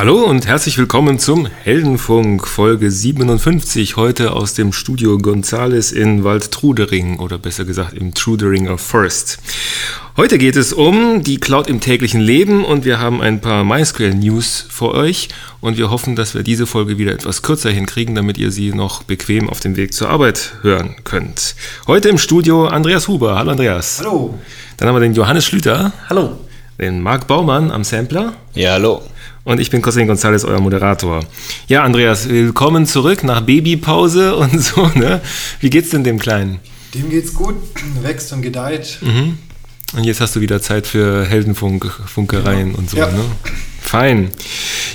Hallo und herzlich willkommen zum Heldenfunk Folge 57, heute aus dem Studio Gonzales in Waldtrudering oder besser gesagt im Truderinger Forest. Heute geht es um die Cloud im täglichen Leben und wir haben ein paar MySQL News für euch und wir hoffen, dass wir diese Folge wieder etwas kürzer hinkriegen, damit ihr sie noch bequem auf dem Weg zur Arbeit hören könnt. Heute im Studio Andreas Huber. Hallo Andreas. Hallo. Dann haben wir den Johannes Schlüter. Hallo. Den Marc Baumann am Sampler. Ja, hallo. Und ich bin Costin González, euer Moderator. Ja, Andreas, willkommen zurück nach Babypause und so, ne? Wie geht's denn dem Kleinen? Dem geht's gut, wächst und gedeiht. Mhm. Und jetzt hast du wieder Zeit für Heldenfunk, Funkereien genau. und so, ja. ne? Fein.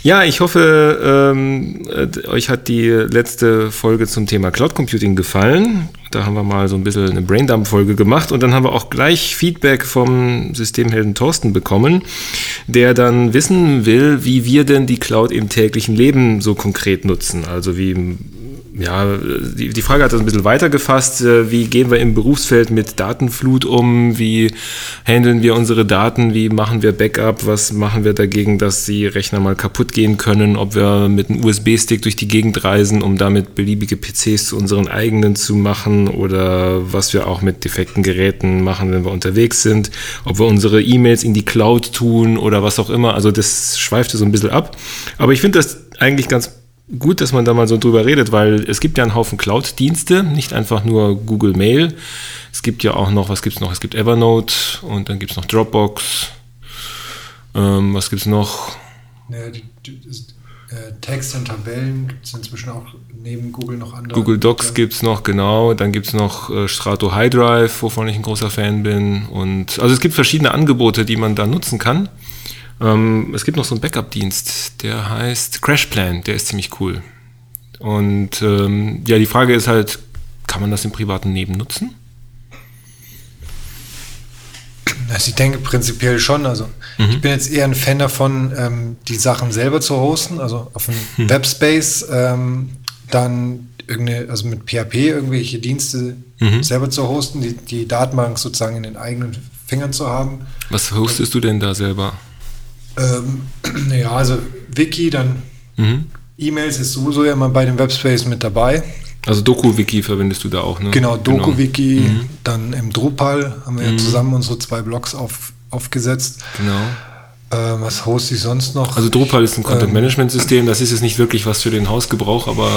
Ja, ich hoffe, ähm, äh, euch hat die letzte Folge zum Thema Cloud Computing gefallen. Da haben wir mal so ein bisschen eine Braindump-Folge gemacht und dann haben wir auch gleich Feedback vom Systemhelden Thorsten bekommen, der dann wissen will, wie wir denn die Cloud im täglichen Leben so konkret nutzen. Also wie ja, die, die Frage hat das ein bisschen weiter gefasst. Äh, wie gehen wir im Berufsfeld mit Datenflut um? Wie handeln wir unsere Daten? Wie machen wir Backup? Was machen wir dagegen, dass die Rechner mal kaputt gehen können? Ob wir mit einem USB-Stick durch die Gegend reisen, um damit beliebige PCs zu unseren eigenen zu machen? Oder was wir auch mit defekten Geräten machen, wenn wir unterwegs sind? Ob wir unsere E-Mails in die Cloud tun oder was auch immer. Also das schweifte so ein bisschen ab. Aber ich finde das eigentlich ganz gut, dass man da mal so drüber redet, weil es gibt ja einen Haufen Cloud-Dienste, nicht einfach nur Google Mail. Es gibt ja auch noch, was gibt es noch? Es gibt Evernote und dann gibt es noch Dropbox. Ähm, was gibt es noch? Ja, die, die, äh, Text und Tabellen gibt es inzwischen auch neben Google noch andere. Google Docs gibt es noch, genau. Dann gibt es noch äh, Strato High Drive, wovon ich ein großer Fan bin. Und also es gibt verschiedene Angebote, die man da nutzen kann. Ähm, es gibt noch so einen Backup-Dienst, der heißt CrashPlan, der ist ziemlich cool. Und ähm, ja, die Frage ist halt, kann man das im privaten Leben nutzen? Also ich denke prinzipiell schon. Also mhm. ich bin jetzt eher ein Fan davon, ähm, die Sachen selber zu hosten, also auf einem mhm. Webspace, ähm, dann irgendeine, also mit PHP irgendwelche Dienste mhm. selber zu hosten, die, die Datenbank sozusagen in den eigenen Fingern zu haben. Was hostest Und, du denn da selber? Ähm, naja, also Wiki, dann mhm. E-Mails ist sowieso ja immer bei dem Webspace mit dabei. Also DokuWiki verwendest du da auch, ne? Genau, genau. DokuWiki, genau. mhm. dann im Drupal haben wir mhm. ja zusammen unsere zwei Blogs auf, aufgesetzt. Genau. Äh, was hoste ich sonst noch? Also Drupal ist ein Content-Management-System, das ist jetzt nicht wirklich was für den Hausgebrauch, aber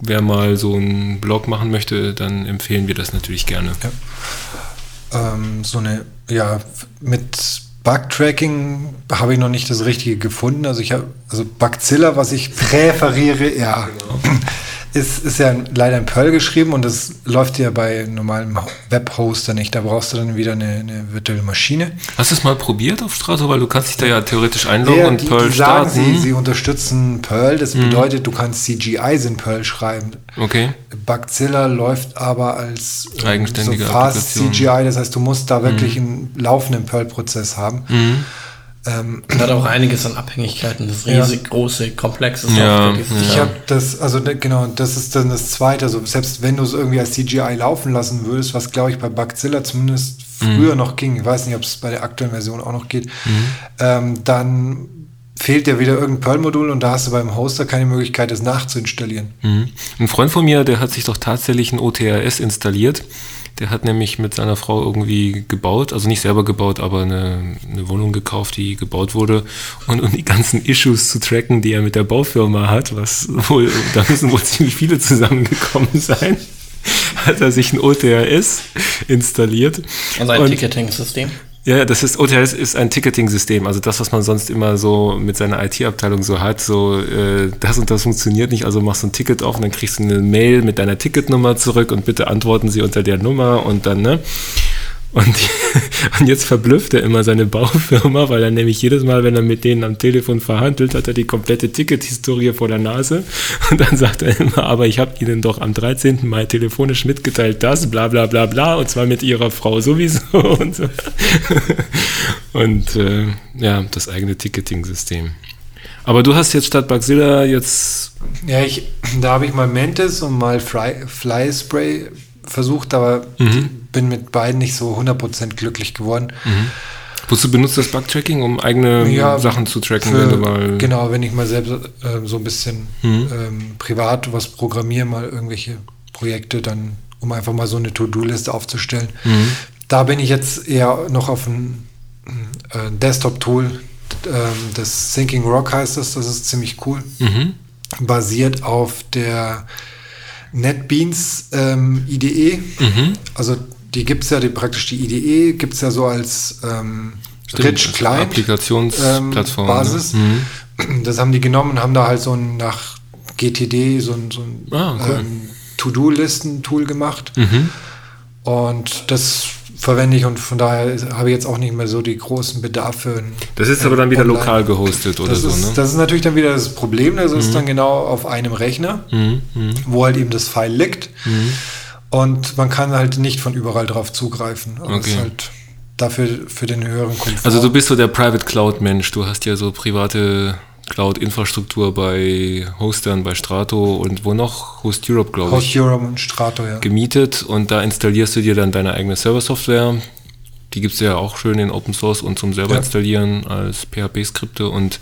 wer mal so einen Blog machen möchte, dann empfehlen wir das natürlich gerne. Ja. Ähm, so eine, ja, mit Bug-Tracking habe ich noch nicht das Richtige gefunden. Also ich habe, also Bugzilla, was ich präferiere, ja. Genau ist, ist ja leider in Perl geschrieben und das läuft ja bei normalem Webhoster nicht. Da brauchst du dann wieder eine, eine virtuelle Maschine. Hast du es mal probiert auf Strato? Weil du kannst dich da ja theoretisch einloggen ja, und die, Perl die starten. Sagen, sie, sie unterstützen Perl. Das mhm. bedeutet, du kannst CGIs in Perl schreiben. Okay. Bugzilla läuft aber als ähm, eigenständige so fast CGI. Das heißt, du musst da wirklich mhm. einen laufenden Perl-Prozess haben. Mhm. Ähm, hat auch einiges an Abhängigkeiten, das riesig ja. große, komplexe Software. Ja, ich ja. habe das, also ne, genau, das ist dann das Zweite. Also selbst wenn du es irgendwie als CGI laufen lassen würdest, was glaube ich bei Bugzilla zumindest früher mhm. noch ging, ich weiß nicht, ob es bei der aktuellen Version auch noch geht, mhm. ähm, dann fehlt dir wieder irgendein Perl-Modul und da hast du beim Hoster keine Möglichkeit, das nachzuinstallieren. Mhm. Ein Freund von mir, der hat sich doch tatsächlich ein OTRS installiert der hat nämlich mit seiner Frau irgendwie gebaut, also nicht selber gebaut, aber eine, eine Wohnung gekauft, die gebaut wurde. Und um die ganzen Issues zu tracken, die er mit der Baufirma hat, was wohl, da müssen wohl ziemlich viele zusammengekommen sein, hat er sich ein OTRS installiert. Also ein Ticketing-System? Ja, das ist OTLS ist ein Ticketing-System, also das, was man sonst immer so mit seiner IT-Abteilung so hat, so äh, das und das funktioniert nicht, also machst du ein Ticket auf und dann kriegst du eine Mail mit deiner Ticketnummer zurück und bitte antworten Sie unter der Nummer und dann, ne? Und, und jetzt verblüfft er immer seine Baufirma, weil er nämlich jedes Mal, wenn er mit denen am Telefon verhandelt, hat er die komplette Tickethistorie vor der Nase. Und dann sagt er immer, aber ich habe Ihnen doch am 13. Mai telefonisch mitgeteilt, das, bla bla bla bla, und zwar mit Ihrer Frau sowieso und so. Und äh, ja, das eigene Ticketing-System. Aber du hast jetzt statt Baxilla jetzt. Ja, ich, da habe ich mal Mentes und mal Fly, Fly versucht, aber mhm. Bin mit beiden nicht so 100% glücklich geworden. Mhm. Wozu benutzt das Bug-Tracking, um eigene ja, Sachen zu tracken, für, wenn du mal. Genau, wenn ich mal selbst äh, so ein bisschen mhm. ähm, privat was programmiere, mal irgendwelche Projekte, dann, um einfach mal so eine To-Do-Liste aufzustellen. Mhm. Da bin ich jetzt eher noch auf ein äh, Desktop-Tool, ähm, das Thinking Rock heißt das, das ist ziemlich cool. Mhm. Basiert auf der NetBeans ähm, IDE. Mhm. Also die gibt es ja, die, praktisch die IDE gibt es ja so als ähm, Rich Client Applikationsplattform. Ähm, Basis. Ne? Mhm. Das haben die genommen und haben da halt so ein nach GTD so ein, so ein ah, cool. ähm, To-Do-Listen-Tool gemacht. Mhm. Und das verwende ich und von daher habe ich jetzt auch nicht mehr so die großen Bedarfe. Das ist aber dann wieder online. lokal gehostet oder das so, ist, ne? Das ist natürlich dann wieder das Problem, das mhm. ist dann genau auf einem Rechner, mhm. mhm. wo halt eben das File liegt. Und man kann halt nicht von überall drauf zugreifen. Aber okay. ist halt dafür für den höheren Komfort. Also du bist so der Private Cloud Mensch. Du hast ja so private Cloud-Infrastruktur bei Hostern, bei Strato und wo noch? Host Europe, glaube ich. Host Europe und Strato, ja. Gemietet und da installierst du dir dann deine eigene Server-Software. Die gibt es ja auch schön in Open Source und zum selber ja. installieren als PHP-Skripte und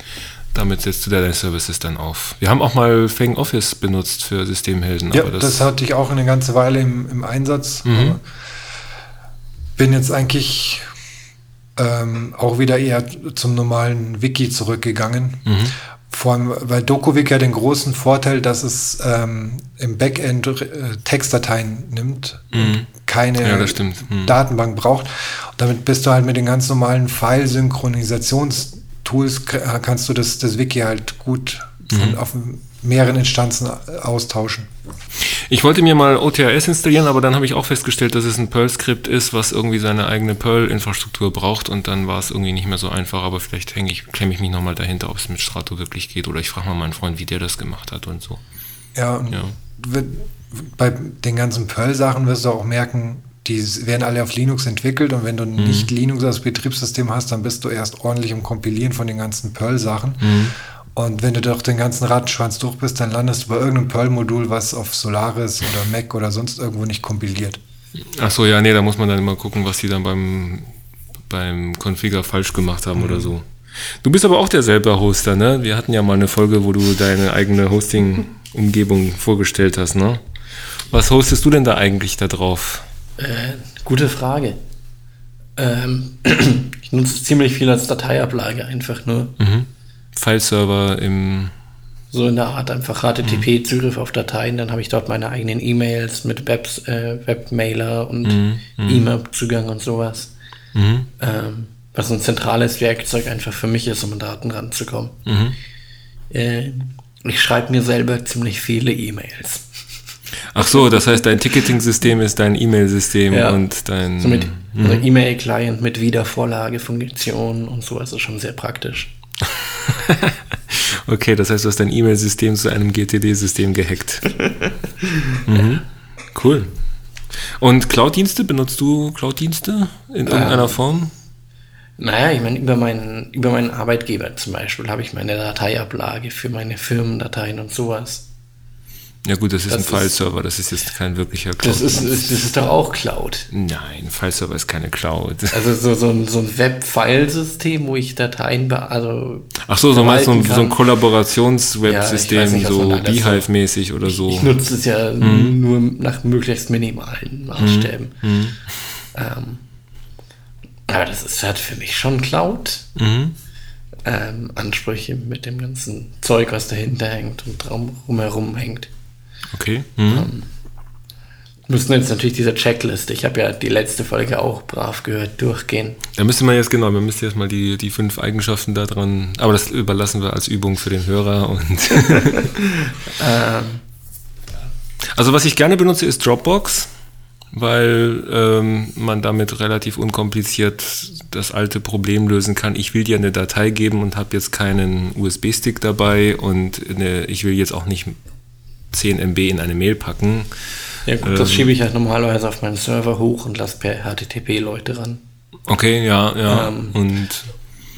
damit setzt du deine Services dann auf. Wir haben auch mal Fang Office benutzt für Systemhelden. Ja, das, das, hatte ich auch eine ganze Weile im, im Einsatz. Mhm. bin jetzt eigentlich ähm, auch wieder eher zum normalen Wiki zurückgegangen. Mhm. Vor allem, weil DokuWiki hat den großen Vorteil, dass es ähm, im Backend äh, Textdateien nimmt mhm. keine ja, mhm. Datenbank braucht. Und damit bist du halt mit den ganz normalen File-Synchronisations- Tools kannst du das, das Wiki halt gut von, mhm. auf mehreren Instanzen austauschen. Ich wollte mir mal OTRS installieren, aber dann habe ich auch festgestellt, dass es ein Perl-Skript ist, was irgendwie seine eigene Perl-Infrastruktur braucht und dann war es irgendwie nicht mehr so einfach, aber vielleicht hänge ich, klemme ich mich nochmal dahinter, ob es mit Strato wirklich geht oder ich frage mal meinen Freund, wie der das gemacht hat und so. Ja, ja. bei den ganzen Perl-Sachen wirst du auch merken, die werden alle auf Linux entwickelt und wenn du mhm. nicht Linux als Betriebssystem hast, dann bist du erst ordentlich im Kompilieren von den ganzen Perl-Sachen. Mhm. Und wenn du doch den ganzen Rattenschwanz durch bist, dann landest du bei irgendeinem Perl-Modul, was auf Solaris oder Mac oder sonst irgendwo nicht kompiliert. Ach so, ja, nee, da muss man dann immer gucken, was die dann beim, beim Configure falsch gemacht haben mhm. oder so. Du bist aber auch derselbe Hoster, ne? Wir hatten ja mal eine Folge, wo du deine eigene Hosting-Umgebung vorgestellt hast, ne? Was hostest du denn da eigentlich da drauf? Äh, gute Frage. Ähm, ich nutze ziemlich viel als Dateiablage einfach nur. Mhm. File-Server im. So in der Art einfach HTTP-Zugriff mhm. auf Dateien. Dann habe ich dort meine eigenen E-Mails mit Webs, äh, Webmailer und mhm. mhm. E-Mail-Zugang und sowas. Mhm. Ähm, was ein zentrales Werkzeug einfach für mich ist, um an Daten ranzukommen. Mhm. Äh, ich schreibe mir selber ziemlich viele E-Mails. Ach so, das heißt, dein Ticketing-System ist dein E-Mail-System ja. und dein. So mit also E-Mail-Client mit Wiedervorlagefunktion und so, also schon sehr praktisch. okay, das heißt, du hast dein E-Mail-System zu einem GTD-System gehackt. mhm. Cool. Und Cloud-Dienste, benutzt du Cloud-Dienste in irgendeiner ähm, Form? Naja, ich meine, über meinen, über meinen Arbeitgeber zum Beispiel habe ich meine Dateiablage für meine Firmendateien und sowas. Ja gut, das ist das ein File-Server, das ist jetzt kein wirklicher Cloud. Das ist, das ist doch auch Cloud. Nein, File-Server ist keine Cloud. Also so, so ein, so ein Web-File-System, wo ich Dateien also Ach so, so meinst du so ein Kollaborations-Web-System, ja, so Beehive-mäßig oder so. Ich, nutze es ja hm. nur nach möglichst minimalen Maßstäben. Hm. Hm. Ähm, aber das ist halt für mich schon Cloud. Mhm. Ähm, Ansprüche mit dem ganzen Zeug, was dahinter hängt und drumherum hängt. Okay. Mhm. Ähm, müssen jetzt natürlich diese Checkliste, ich habe ja die letzte Folge auch brav gehört, durchgehen. Da müsste man jetzt genau, wir müssen jetzt mal die, die fünf Eigenschaften da dran, aber das überlassen wir als Übung für den Hörer. Und ähm. Also was ich gerne benutze ist Dropbox, weil ähm, man damit relativ unkompliziert das alte Problem lösen kann. Ich will dir eine Datei geben und habe jetzt keinen USB-Stick dabei und eine, ich will jetzt auch nicht 10 MB in eine Mail packen. Ja gut, ähm, das schiebe ich halt normalerweise auf meinen Server hoch und lasse per HTTP Leute ran. Okay, ja, ja. Ähm, und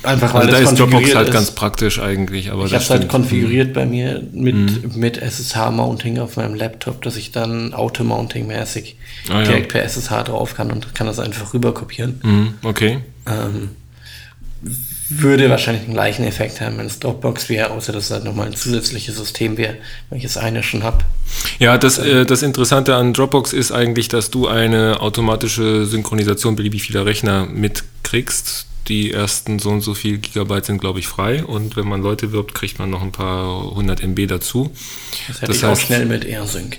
einfach weil also da ist Dropbox halt ist. ganz praktisch eigentlich. Aber ich habe es halt konfiguriert bei mir mit, mhm. mit SSH-Mounting auf meinem Laptop, dass ich dann Auto-Mounting-mäßig ah, direkt ja. per SSH drauf kann und kann das einfach rüber kopieren. Mhm, okay. Ähm, würde wahrscheinlich den gleichen Effekt haben, wenn es Dropbox wäre, außer dass es halt nochmal ein zusätzliches System wäre, das eine schon habe. Ja, das, äh, das Interessante an Dropbox ist eigentlich, dass du eine automatische Synchronisation beliebig vieler Rechner mitkriegst. Die ersten so und so viel Gigabyte sind, glaube ich, frei und wenn man Leute wirbt, kriegt man noch ein paar hundert MB dazu. Das hätte das ich heißt, auch schnell mit AirSync.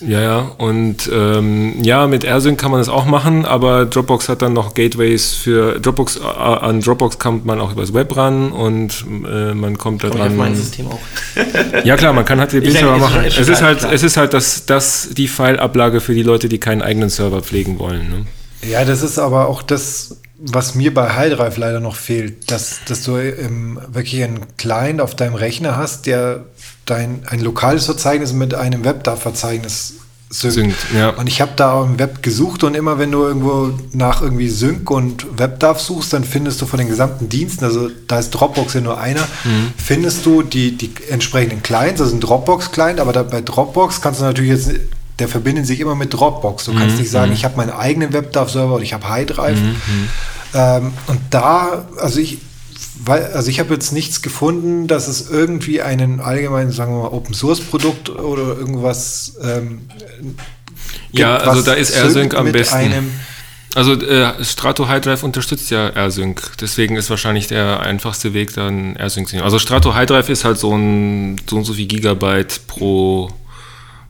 Ja, ja, und ähm, ja, mit AirSync kann man das auch machen, aber Dropbox hat dann noch Gateways für Dropbox, äh, an Dropbox kommt man auch übers Web ran und äh, man kommt da dran. mein System auch. ja klar, man kann HTTP Server machen. Ist es ist halt, klar. es ist halt das, das die File-Ablage für die Leute, die keinen eigenen Server pflegen wollen. Ne? Ja, das ist aber auch das, was mir bei HiDrive leider noch fehlt, dass, dass du ähm, wirklich einen Client auf deinem Rechner hast, der dein ein lokales Verzeichnis mit einem WebDAV-Verzeichnis synkt. synkt ja. Und ich habe da im Web gesucht und immer wenn du irgendwo nach irgendwie Sync und WebDAV suchst, dann findest du von den gesamten Diensten, also da ist Dropbox ja nur einer, mhm. findest du die, die entsprechenden Clients, also ein Dropbox-Client, aber da, bei Dropbox kannst du natürlich jetzt, der verbindet sich immer mit Dropbox. Du mhm. kannst nicht sagen, mhm. ich habe meinen eigenen WebDAV-Server oder ich habe HiDrive. Mhm. Ähm, und da, also ich, weil, also ich habe jetzt nichts gefunden, dass es irgendwie einen allgemeinen, sagen wir mal, Open Source Produkt oder irgendwas ähm, gibt, Ja, also da ist AirSync am besten. Also äh, Strato High Drive unterstützt ja AirSync, deswegen ist wahrscheinlich der einfachste Weg dann AirSync zu nehmen. Also Strato High Drive ist halt so ein so und so viel Gigabyte pro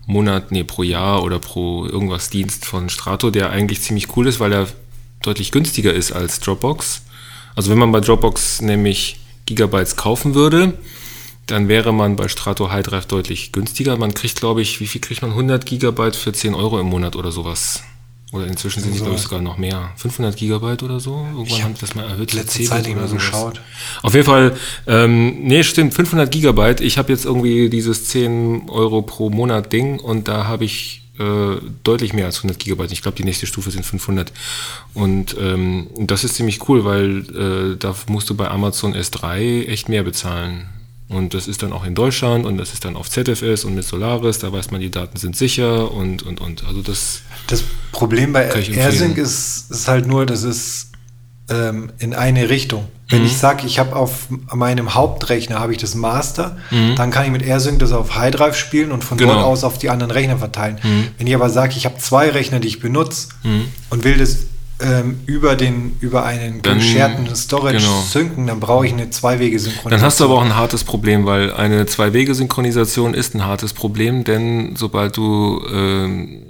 Monat, nee, pro Jahr oder pro irgendwas Dienst von Strato, der eigentlich ziemlich cool ist, weil er deutlich günstiger ist als Dropbox. Also wenn man bei Dropbox nämlich Gigabytes kaufen würde, dann wäre man bei Strato High Drive deutlich günstiger. Man kriegt, glaube ich, wie viel kriegt man? 100 Gigabyte für 10 Euro im Monat oder sowas. Oder inzwischen sind es, glaube ich, sogar noch mehr. 500 Gigabyte oder so? Irgendwann haben das mal erhöht. Letzte Zeit oder so geschaut. Auf jeden Fall, ähm, nee, stimmt, 500 Gigabyte. Ich habe jetzt irgendwie dieses 10 Euro pro Monat Ding und da habe ich äh, deutlich mehr als 100 Gigabyte. Ich glaube, die nächste Stufe sind 500. Und ähm, das ist ziemlich cool, weil äh, da musst du bei Amazon S3 echt mehr bezahlen. Und das ist dann auch in Deutschland und das ist dann auf ZFS und mit Solaris, da weiß man, die Daten sind sicher und, und, und. Also das. Das Problem bei AirSync ist, ist halt nur, dass es ähm, in eine Richtung. Wenn mhm. ich sage, ich habe auf meinem Hauptrechner habe ich das Master, mhm. dann kann ich mit AirSync das auf High Drive spielen und von genau. dort aus auf die anderen Rechner verteilen. Mhm. Wenn ich aber sage, ich habe zwei Rechner, die ich benutze mhm. und will das ähm, über, den, über einen gescherten Storage genau. synken, dann brauche ich eine Zwei-Wege-Synchronisation. Dann hast du aber auch ein hartes Problem, weil eine Zwei-Wege-Synchronisation ist ein hartes Problem, denn sobald du ähm,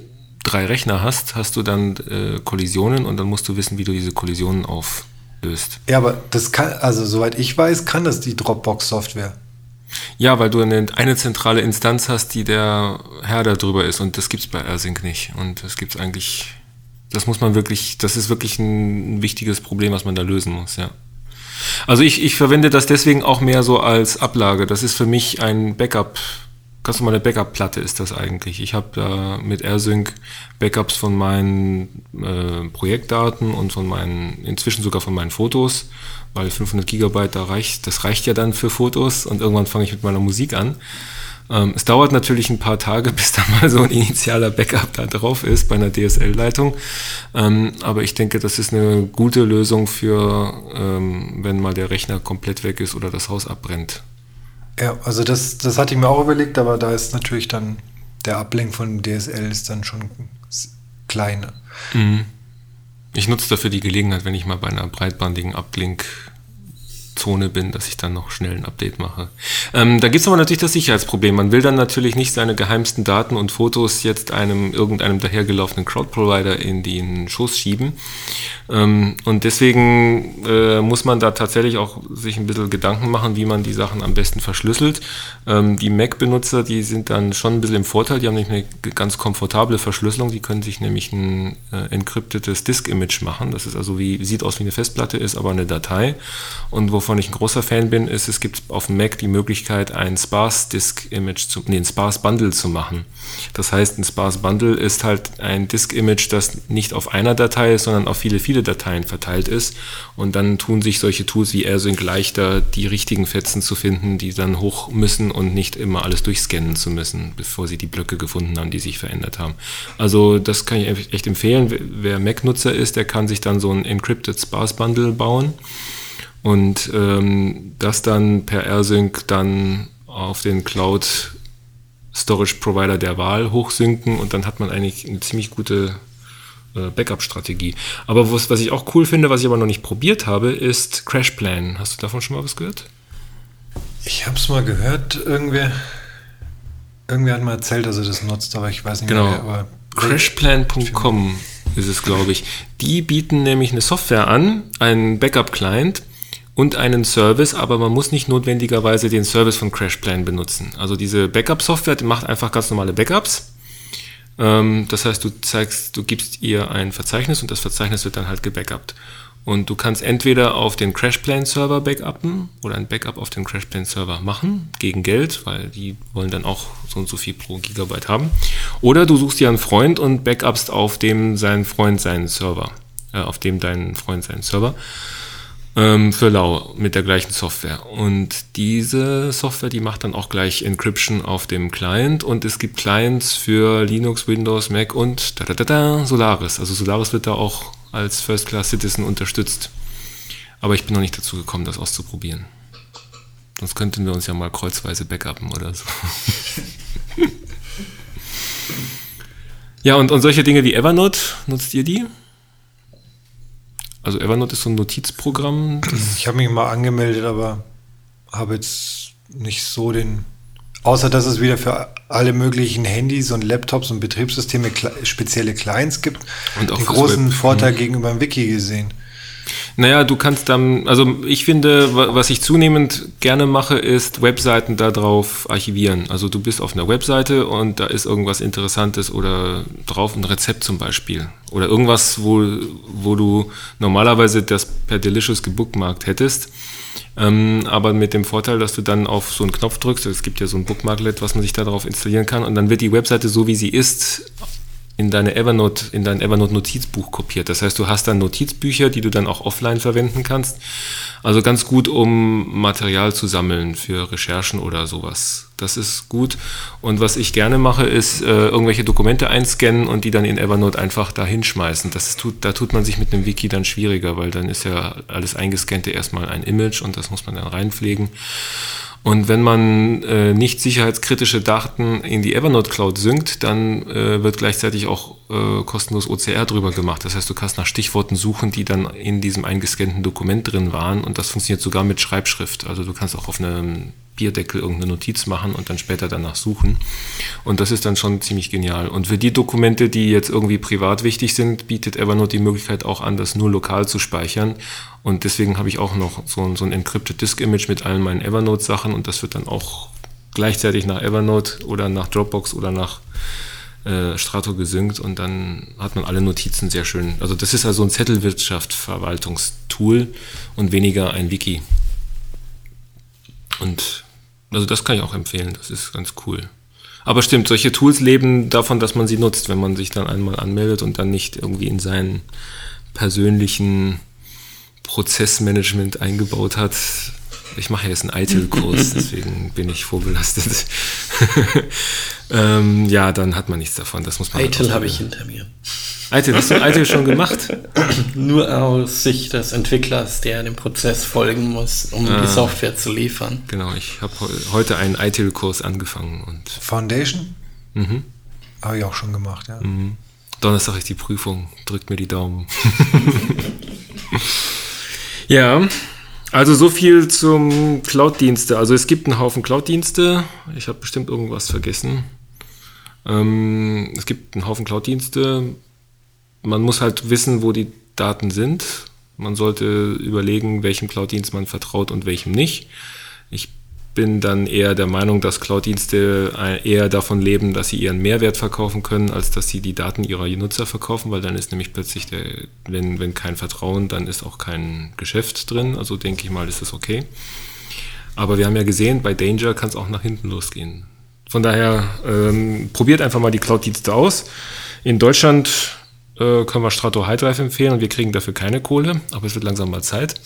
drei Rechner hast, hast du dann äh, Kollisionen und dann musst du wissen, wie du diese Kollisionen auflöst. Ja, aber das kann, also soweit ich weiß, kann das die Dropbox-Software. Ja, weil du eine, eine, zentrale Instanz hast, die der Herr darüber ist und das gibt es bei AirSync nicht. Und das gibt es eigentlich, das muss man wirklich, das ist wirklich ein, ein wichtiges Problem, was man da lösen muss, ja. Also ich, ich verwende das deswegen auch mehr so als Ablage. Das ist für mich ein Backup ganz normale Backup-Platte ist das eigentlich. Ich habe da mit AirSync Backups von meinen äh, Projektdaten und von meinen, inzwischen sogar von meinen Fotos, weil 500 Gigabyte, da reicht, das reicht ja dann für Fotos und irgendwann fange ich mit meiner Musik an. Ähm, es dauert natürlich ein paar Tage, bis da mal so ein initialer Backup da drauf ist bei einer DSL-Leitung. Ähm, aber ich denke, das ist eine gute Lösung für, ähm, wenn mal der Rechner komplett weg ist oder das Haus abbrennt. Ja, also das, das hatte ich mir auch überlegt, aber da ist natürlich dann der Ablink von DSL ist dann schon kleiner. Mhm. Ich nutze dafür die Gelegenheit, wenn ich mal bei einer breitbandigen Uplink Zone bin, dass ich dann noch schnell ein Update mache. Ähm, da gibt es aber natürlich das Sicherheitsproblem. Man will dann natürlich nicht seine geheimsten Daten und Fotos jetzt einem irgendeinem dahergelaufenen Crowd-Provider in den Schoß schieben. Ähm, und deswegen äh, muss man da tatsächlich auch sich ein bisschen Gedanken machen, wie man die Sachen am besten verschlüsselt. Ähm, die Mac-Benutzer, die sind dann schon ein bisschen im Vorteil. Die haben nämlich eine ganz komfortable Verschlüsselung. Die können sich nämlich ein äh, encryptetes Disk-Image machen. Das ist also wie, sieht aus wie eine Festplatte, ist aber eine Datei. Und wovon ich ein großer Fan bin, ist, es gibt auf dem Mac die Möglichkeit, ein Sparse Disk Image zu, nee, ein Sparse Bundle zu machen. Das heißt, ein Sparse Bundle ist halt ein Disk Image, das nicht auf einer Datei ist, sondern auf viele, viele Dateien verteilt ist. Und dann tun sich solche Tools wie AirSync leichter, die richtigen Fetzen zu finden, die dann hoch müssen und nicht immer alles durchscannen zu müssen, bevor sie die Blöcke gefunden haben, die sich verändert haben. Also das kann ich echt empfehlen. Wer Mac-Nutzer ist, der kann sich dann so ein Encrypted Sparse Bundle bauen und ähm, das dann per AirSync dann auf den Cloud Storage Provider der Wahl hochsynken und dann hat man eigentlich eine ziemlich gute Backup-Strategie. Aber was, was ich auch cool finde, was ich aber noch nicht probiert habe, ist Crash Plan. Hast du davon schon mal was gehört? Ich habe es mal gehört, irgendwer, irgendwer hat mal erzählt, dass er das nutzt, aber ich weiß nicht genau. mehr. Aber Crashplan.com ist es, glaube ich. Die bieten nämlich eine Software an, einen Backup-Client und einen Service, aber man muss nicht notwendigerweise den Service von CrashPlan benutzen. Also diese Backup-Software macht einfach ganz normale Backups. Ähm, das heißt, du zeigst, du gibst ihr ein Verzeichnis und das Verzeichnis wird dann halt gebackupt. Und du kannst entweder auf den CrashPlan-Server backuppen oder ein Backup auf den CrashPlan-Server machen, gegen Geld, weil die wollen dann auch so und so viel pro Gigabyte haben. Oder du suchst dir einen Freund und backupst auf dem sein Freund seinen Server, äh, auf dem dein Freund seinen Server ähm, für Lau mit der gleichen Software. Und diese Software, die macht dann auch gleich Encryption auf dem Client und es gibt Clients für Linux, Windows, Mac und da, da, da, da, Solaris. Also Solaris wird da auch als First Class Citizen unterstützt. Aber ich bin noch nicht dazu gekommen, das auszuprobieren. Sonst könnten wir uns ja mal kreuzweise backuppen oder so. ja, und, und solche Dinge wie Evernote, nutzt ihr die? Also Evernote ist so ein Notizprogramm. Ich habe mich mal angemeldet, aber habe jetzt nicht so den Außer dass es wieder für alle möglichen Handys und Laptops und Betriebssysteme spezielle Clients gibt, und den großen Web. Vorteil mhm. gegenüber dem Wiki gesehen. Naja, du kannst dann, also ich finde, was ich zunehmend gerne mache, ist Webseiten darauf archivieren. Also du bist auf einer Webseite und da ist irgendwas Interessantes oder drauf ein Rezept zum Beispiel. Oder irgendwas, wo, wo du normalerweise das per Delicious gebookmarkt hättest. Ähm, aber mit dem Vorteil, dass du dann auf so einen Knopf drückst, es gibt ja so ein Bookmarklet, was man sich darauf installieren kann, und dann wird die Webseite so wie sie ist in deine Evernote, in dein Evernote Notizbuch kopiert. Das heißt, du hast dann Notizbücher, die du dann auch offline verwenden kannst. Also ganz gut, um Material zu sammeln für Recherchen oder sowas. Das ist gut. Und was ich gerne mache, ist äh, irgendwelche Dokumente einscannen und die dann in Evernote einfach da hinschmeißen. Das tut, da tut man sich mit einem Wiki dann schwieriger, weil dann ist ja alles eingescannte erstmal ein Image und das muss man dann reinpflegen. Und wenn man äh, nicht sicherheitskritische Daten in die Evernote Cloud synkt, dann äh, wird gleichzeitig auch äh, kostenlos OCR drüber gemacht. Das heißt, du kannst nach Stichworten suchen, die dann in diesem eingescannten Dokument drin waren. Und das funktioniert sogar mit Schreibschrift. Also du kannst auch auf einem Bierdeckel irgendeine Notiz machen und dann später danach suchen. Und das ist dann schon ziemlich genial. Und für die Dokumente, die jetzt irgendwie privat wichtig sind, bietet Evernote die Möglichkeit auch an, das nur lokal zu speichern. Und deswegen habe ich auch noch so, so ein Encrypted Disk Image mit allen meinen Evernote-Sachen und das wird dann auch gleichzeitig nach Evernote oder nach Dropbox oder nach äh, Strato gesynkt und dann hat man alle Notizen sehr schön. Also das ist also ein Zettelwirtschaft-Verwaltungstool und weniger ein Wiki. Und also das kann ich auch empfehlen, das ist ganz cool. Aber stimmt, solche Tools leben davon, dass man sie nutzt, wenn man sich dann einmal anmeldet und dann nicht irgendwie in seinen persönlichen Prozessmanagement eingebaut hat. Ich mache jetzt einen ITIL-Kurs, deswegen bin ich vorbelastet. ähm, ja, dann hat man nichts davon. Das muss man ITIL halt habe ich hinter mir. ITIL, hast du ITIL schon gemacht? Nur aus Sicht des Entwicklers, der dem Prozess folgen muss, um ah, die Software zu liefern. Genau, ich habe heute einen ITIL-Kurs angefangen. Und Foundation? Mhm. Habe ich auch schon gemacht, ja. Mhm. Donnerstag ist die Prüfung. Drückt mir die Daumen. ja, also so viel zum Cloud-Dienste. Also es gibt einen Haufen Cloud-Dienste. Ich habe bestimmt irgendwas vergessen. Ähm, es gibt einen Haufen Cloud-Dienste man muss halt wissen, wo die Daten sind. Man sollte überlegen, welchem Cloud-Dienst man vertraut und welchem nicht. Ich bin dann eher der Meinung, dass Cloud-Dienste eher davon leben, dass sie ihren Mehrwert verkaufen können, als dass sie die Daten ihrer Nutzer verkaufen, weil dann ist nämlich plötzlich, der, wenn, wenn kein Vertrauen, dann ist auch kein Geschäft drin. Also denke ich mal, ist das okay. Aber wir haben ja gesehen, bei Danger kann es auch nach hinten losgehen. Von daher ähm, probiert einfach mal die Cloud-Dienste aus. In Deutschland äh, können wir Strato High Drive empfehlen und wir kriegen dafür keine Kohle, aber es wird langsam mal Zeit.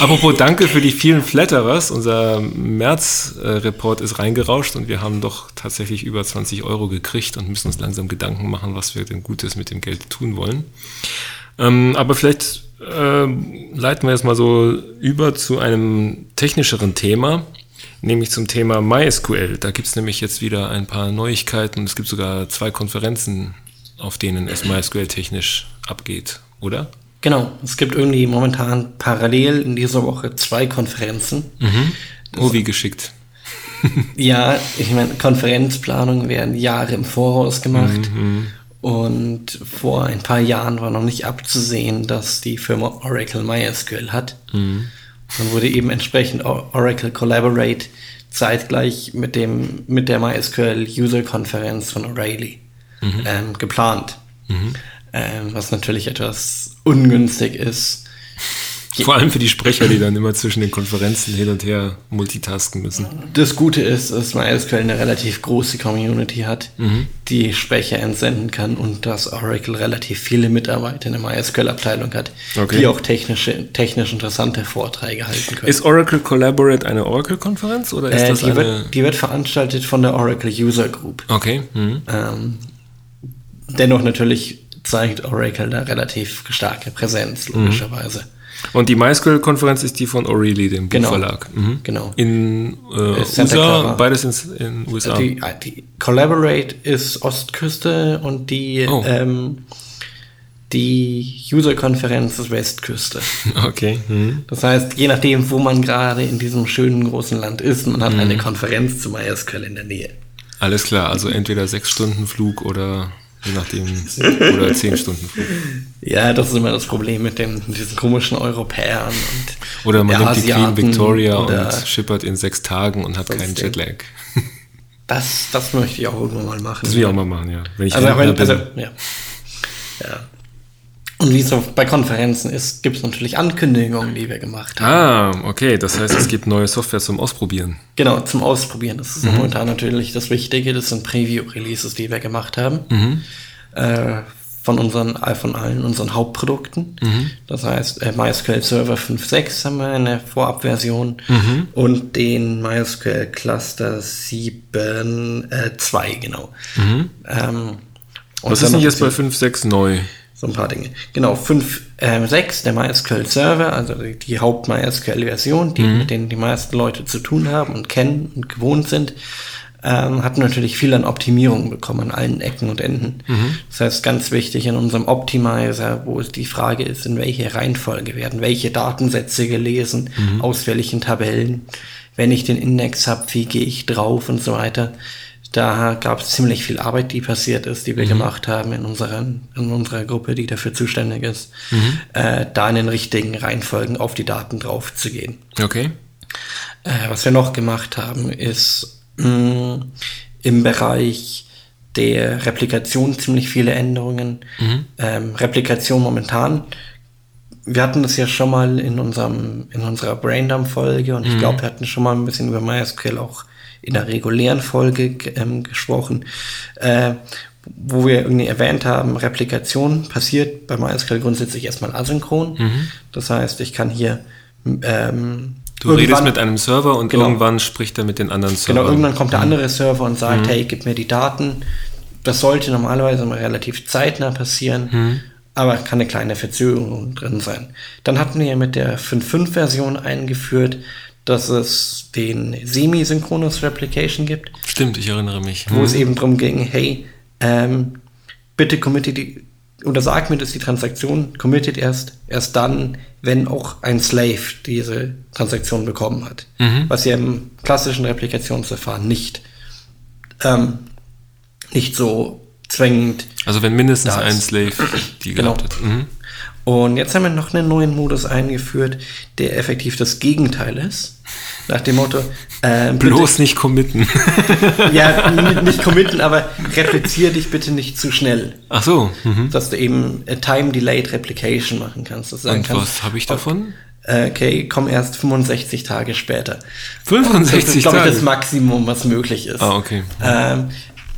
Apropos danke für die vielen Flatterers. Unser März-Report ist reingerauscht und wir haben doch tatsächlich über 20 Euro gekriegt und müssen uns langsam Gedanken machen, was wir denn Gutes mit dem Geld tun wollen. Ähm, aber vielleicht ähm, leiten wir jetzt mal so über zu einem technischeren Thema, nämlich zum Thema MySQL. Da gibt es nämlich jetzt wieder ein paar Neuigkeiten. Es gibt sogar zwei Konferenzen, auf denen es MySQL technisch abgeht, oder? Genau, es gibt irgendwie momentan parallel in dieser Woche zwei Konferenzen. Mhm. Oh, wie geschickt. ja, ich meine, Konferenzplanungen werden Jahre im Voraus gemacht. Mhm. Und vor ein paar Jahren war noch nicht abzusehen, dass die Firma Oracle MySQL hat. Mhm. Dann wurde eben entsprechend Oracle Collaborate zeitgleich mit, dem, mit der MySQL User Konferenz von O'Reilly mhm. ähm, geplant. Mhm. Ähm, was natürlich etwas ungünstig ist, vor allem für die Sprecher, die dann immer zwischen den Konferenzen hin und her multitasken müssen. Das Gute ist, dass MySQL eine relativ große Community hat, mhm. die Sprecher entsenden kann und dass Oracle relativ viele Mitarbeiter in der MySQL-Abteilung hat, okay. die auch technische, technisch interessante Vorträge halten können. Ist Oracle Collaborate eine Oracle-Konferenz oder ist äh, das die, eine wird, die wird veranstaltet von der Oracle User Group. Okay. Mhm. Ähm, dennoch natürlich zeigt Oracle da relativ starke Präsenz, logischerweise. Mhm. Und die MySQL-Konferenz ist die von O'Reilly, dem genau. Buchverlag. Mhm. Genau. In äh, USA, Clara. beides in den USA. Die, die, Collaborate ist Ostküste und die, oh. ähm, die User-Konferenz ist Westküste. Okay. Mhm. Das heißt, je nachdem, wo man gerade in diesem schönen großen Land ist, man hat mhm. eine Konferenz zu MySQL in der Nähe. Alles klar, also entweder sechs Stunden Flug oder Je nachdem, oder zehn Stunden Flug. Ja, das ist immer das Problem mit, dem, diesen komischen Europäern. Und oder man nimmt die Queen Victoria und schippert in sechs Tagen und hat keinen Jetlag. Das, das möchte ich auch irgendwann mal machen. Das will ich auch mal machen, ja. Wenn ich also, wenn, also, ja. ja. Und wie es so bei Konferenzen ist, gibt es natürlich Ankündigungen, die wir gemacht haben. Ah, okay. Das heißt, es gibt neue Software zum Ausprobieren. Genau, zum Ausprobieren. Das ist mhm. momentan natürlich das Wichtige. Das sind Preview-Releases, die wir gemacht haben. Mhm. Äh, von unseren, äh, von allen unseren Hauptprodukten. Mhm. Das heißt, äh, MySQL Server 5.6 haben wir eine Vorabversion mhm. und den MySQL Cluster 7.2, äh, genau. Mhm. Ähm, Was ist denn jetzt bei 5.6 neu? So ein paar Dinge. Genau, 5, äh, 6, der MySQL Server, also die, die Haupt-MySQL-Version, die, mhm. mit denen die meisten Leute zu tun haben und kennen und gewohnt sind, ähm, hat natürlich viel an Optimierung bekommen an allen Ecken und Enden. Mhm. Das heißt, ganz wichtig in unserem Optimizer, wo es die Frage ist, in welche Reihenfolge werden welche Datensätze gelesen, mhm. aus welchen Tabellen, wenn ich den Index habe, wie gehe ich drauf und so weiter da gab es ziemlich viel Arbeit, die passiert ist, die wir mhm. gemacht haben in, unseren, in unserer Gruppe, die dafür zuständig ist, mhm. äh, da in den richtigen Reihenfolgen auf die Daten drauf zu gehen. Okay. Äh, was wir noch gemacht haben, ist mh, mm, im Bereich der Replikation ziemlich viele Änderungen. Mhm. Ähm, Replikation momentan. Wir hatten das ja schon mal in unserem in unserer Braindump-Folge und ich mhm. glaube, wir hatten schon mal ein bisschen über MySQL auch in der regulären Folge ähm, gesprochen, äh, wo wir irgendwie erwähnt haben, Replikation passiert bei MySQL grundsätzlich erstmal asynchron. Mhm. Das heißt, ich kann hier ähm, Du redest mit einem Server und genau, irgendwann spricht er mit den anderen Servern. Genau, irgendwann kommt der mhm. andere Server und sagt, mhm. hey, gib mir die Daten. Das sollte normalerweise mal relativ zeitnah passieren, mhm. aber kann eine kleine Verzögerung drin sein. Dann hatten wir mit der 5.5-Version eingeführt, dass es den Semi-Synchronous Replication gibt. Stimmt, ich erinnere mich. Wo mhm. es eben darum ging, hey, ähm, bitte committe die, oder sag mir, dass die Transaktion committed erst, erst dann, wenn auch ein Slave diese Transaktion bekommen hat. Mhm. Was ja im klassischen Replikationsverfahren nicht, ähm, nicht so zwingend. Also wenn mindestens ein Slave die genau. gehabt hat. Mhm. Und jetzt haben wir noch einen neuen Modus eingeführt, der effektiv das Gegenteil ist. Nach dem Motto, äh, bloß nicht committen. ja, nicht committen, aber repliziere dich bitte nicht zu schnell. Ach so. Mhm. Dass du eben Time-Delayed Replication machen kannst. Und kannst, was habe ich davon? Okay, komm erst 65 Tage später. 65 Tage? Das ist, glaube ich, das Maximum, was möglich ist. Ah, okay. Ähm,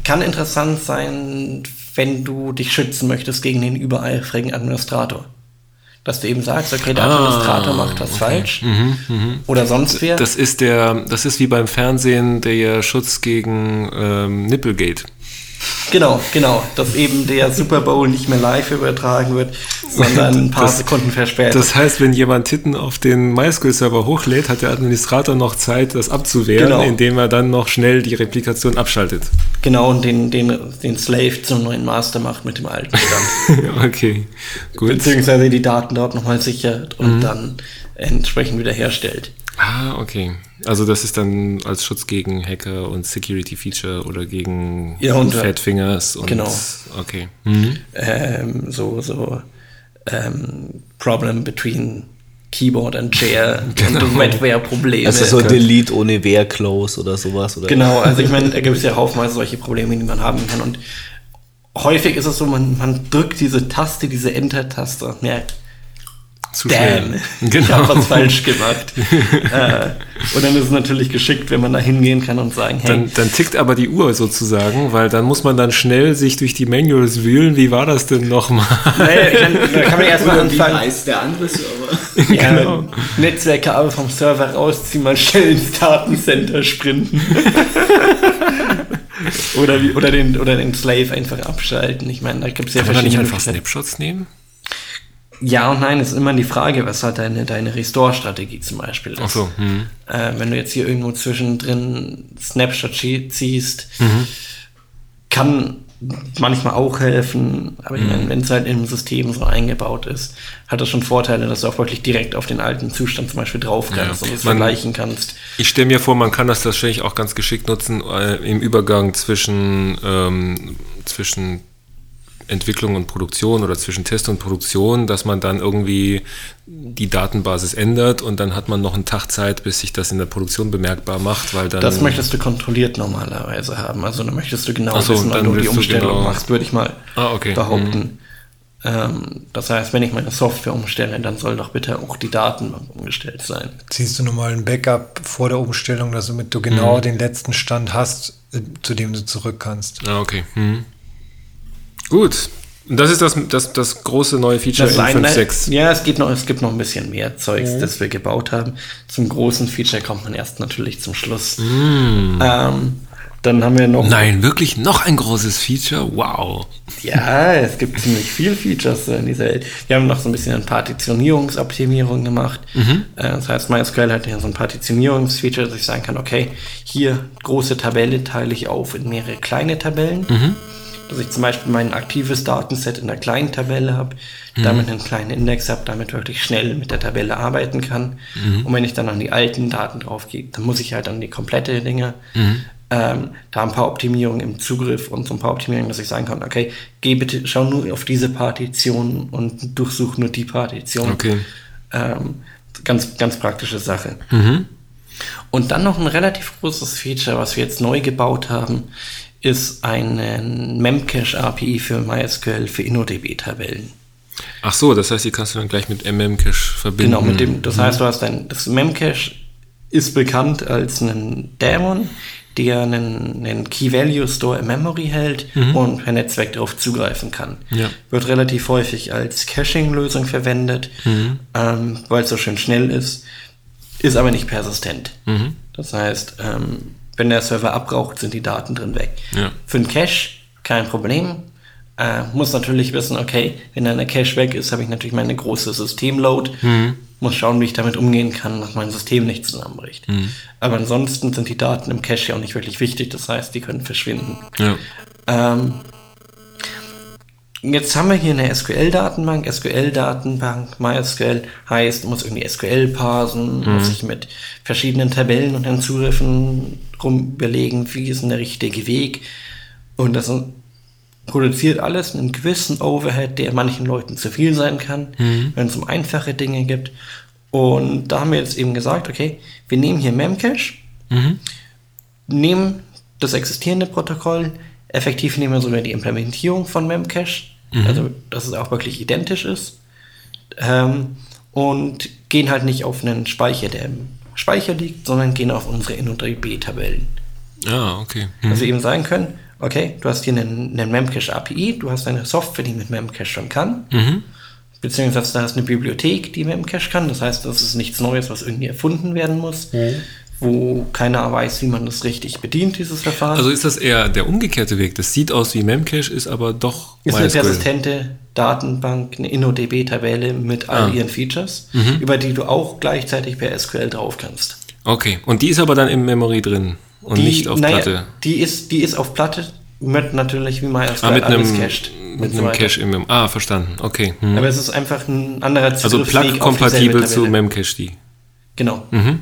kann interessant sein, wenn du dich schützen möchtest gegen den übereifrigen Administrator dass du eben sagst, okay, der Administrator ah, macht was okay. falsch mhm, mh. oder sonst wer. Das ist der, das ist wie beim Fernsehen der Schutz gegen ähm, Nippelgate. Genau, genau. Dass eben der Super Bowl nicht mehr live übertragen wird, sondern ein paar Das- Sekunden verspätet. Das heißt, wenn jemand Titten auf den MySQL-Server hochlädt, hat der Administrator noch Zeit, das abzuwehren, Genau. indem er dann noch schnell die Replikation abschaltet. genau, und den, den, den Slave zum neuen Master macht mit dem alten Stand. okay, gut. Beziehungsweise die Daten dort nochmal sichert und Mhm. dann entsprechend wiederherstellt. Ah, okay. Also das ist dann als Schutz gegen Hacker und Security Feature oder gegen Ja, und- Fat Fingers und Genau. okay. Mhm. ähm, so, so ähm, Problem between Keyboard and Chair Genau. und Wetware-Probleme. Also so Delete ohne Where Close oder sowas. Oder? Genau, also ich meine, da gibt es ja haufenweise solche Probleme, die man haben kann. Und häufig ist es so, man, man drückt diese Taste, diese Enter-Taste und merkt, Zu damn, schnell. ich habe was falsch gemacht. äh, und dann ist es natürlich geschickt, wenn man da hingehen kann und sagen, hey, Dann, dann tickt aber die Uhr sozusagen, weil dann muss man dann schnell sich durch die Manuals wühlen. Wie war das denn nochmal? naja, da kann man erstmal anfangen. heißt der andere Server? Ja, Genau. Netzwerkkabel vom Server rausziehen, mal schnell ins Datencenter sprinten. oder, wie, oder, den, oder den Slave einfach abschalten. Ich meine, da gibt es ja Kann man da nicht verschiedene einfach. Snapshots nehmen? Ja und nein, ist immer die Frage, was halt deine, deine Restore-Strategie zum Beispiel ist. Ach so, hm. Äh, wenn du jetzt hier irgendwo zwischendrin Snapshot zie- ziehst, Mhm. kann manchmal auch helfen, aber ich Mhm. meine, wenn es halt im System so eingebaut ist, hat das schon Vorteile, dass du auch wirklich direkt auf den alten Zustand zum Beispiel drauf kannst Ja. und es vergleichen kannst. Ich stelle mir vor, man kann das tatsächlich auch ganz geschickt nutzen äh, im Übergang zwischen, ähm, zwischen Entwicklung und Produktion oder zwischen Test und Produktion, dass man dann irgendwie die Datenbasis ändert und dann hat man noch einen Tag Zeit, bis sich das in der Produktion bemerkbar macht, weil dann Das möchtest du kontrolliert normalerweise haben. Also dann möchtest du genau so, wissen, wann du die willst du Umstellung genau- machst, würde ich mal Ah, okay. behaupten. Ähm, das heißt, wenn ich meine Software umstelle, dann soll doch bitte auch die Datenbank umgestellt sein. Ziehst du nochmal ein Backup vor der Umstellung, dass damit du genau Mhm. den letzten Stand hast, äh, zu dem du zurück kannst. Ah, okay. Hm. Gut. Und das ist das, das, das große neue Feature Das in eine, 5.6. ja, es gibt noch, es gibt noch ein bisschen mehr Zeugs, das wir gebaut haben. Zum großen Feature kommt man erst natürlich zum Schluss. Ähm, dann haben wir noch. Nein, wirklich noch ein großes Feature? Wow. Ja, es gibt ziemlich viel Features in dieser Welt. Wir haben noch so ein bisschen eine Partitionierungsoptimierung gemacht. Mhm. Äh, Das heißt, MySQL hat ja so ein Partitionierungsfeature, dass ich sagen kann, okay, hier große Tabelle teile ich auf in mehrere kleine Tabellen. Mhm. Dass ich zum Beispiel mein aktives Datenset in der kleinen Tabelle habe, Mhm. damit einen kleinen Index habe, damit wirklich schnell mit der Tabelle arbeiten kann. Mhm. Und wenn ich dann an die alten Daten drauf gehe, dann muss ich halt an die komplette Dinge. Mhm. Ähm, da ein paar Optimierungen im Zugriff und so ein paar Optimierungen, dass ich sagen kann, okay, geh bitte, schau nur auf diese Partition und durchsuch nur die Partition. Okay. Ähm, ganz, ganz praktische Sache. Und dann noch ein relativ großes Feature, was wir jetzt neu gebaut haben, ist ein Memcache-API für MySQL für InnoDB-Tabellen. Ach so, das heißt, die kannst du dann gleich mit MMCache verbinden. Genau, mit dem, das heißt, du hast ein, das Memcache ist bekannt als ein Daemon, der einen, einen Key-Value-Store in Memory hält und per Netzwerk darauf zugreifen kann. Ja. Wird relativ häufig als Caching-Lösung verwendet, ähm, weil es so schön schnell ist, ist aber nicht persistent. Das heißt, ähm, wenn der Server abbraucht, sind die Daten drin weg. Ja. Für einen Cache kein Problem. Äh, muss natürlich wissen, okay, wenn dann der Cache weg ist, habe ich natürlich meine große Systemload. Muss schauen, wie ich damit umgehen kann, dass mein System nicht zusammenbricht. Aber ansonsten sind die Daten im Cache ja auch nicht wirklich wichtig. Das heißt, die können verschwinden. Ja. Ähm, jetzt haben wir hier eine SQL-Datenbank. SQL-Datenbank, MySQL heißt, muss irgendwie SQL parsen, muss sich mit verschiedenen Tabellen und den Zugriffen rumbelegen, wie ist denn der richtige Weg. Und das produziert alles einen gewissen Overhead, der manchen Leuten zu viel sein kann, wenn es um einfache Dinge gibt. Und da haben wir jetzt eben gesagt, okay, wir nehmen hier Memcache, nehmen das existierende Protokoll, effektiv nehmen wir sogar die Implementierung von Memcache, also dass es auch wirklich identisch ist, ähm, und gehen halt nicht auf einen Speicher, der im Speicher liegt, sondern gehen auf unsere InnoDB-Tabellen. Ah, okay. Hm. Dass wir eben sagen können, okay, du hast hier einen, einen Memcache API, du hast eine Software, die mit Memcache schon kann, beziehungsweise da hast eine Bibliothek, die Memcache kann, das heißt, das ist nichts Neues, was irgendwie erfunden werden muss. Wo keiner weiß, wie man das richtig bedient, dieses Verfahren. Also ist das eher der umgekehrte Weg. Das sieht aus wie Memcache, ist aber doch ist eine persistente Datenbank, eine InnoDB-Tabelle mit all ah. ihren Features, mhm. über die du auch gleichzeitig per SQL drauf kannst. Okay, und die ist aber dann im Memory drin und die, nicht auf naja, Platte. Die ist, die ist auf Platte mit natürlich wie MySQL ah, mit alles einem, cached. Mit einem Cache im Mem Ah, verstanden. Okay. Hm. Aber es ist einfach ein anderer Also Plug-kompatibel zu Memcache Genau. Mhm.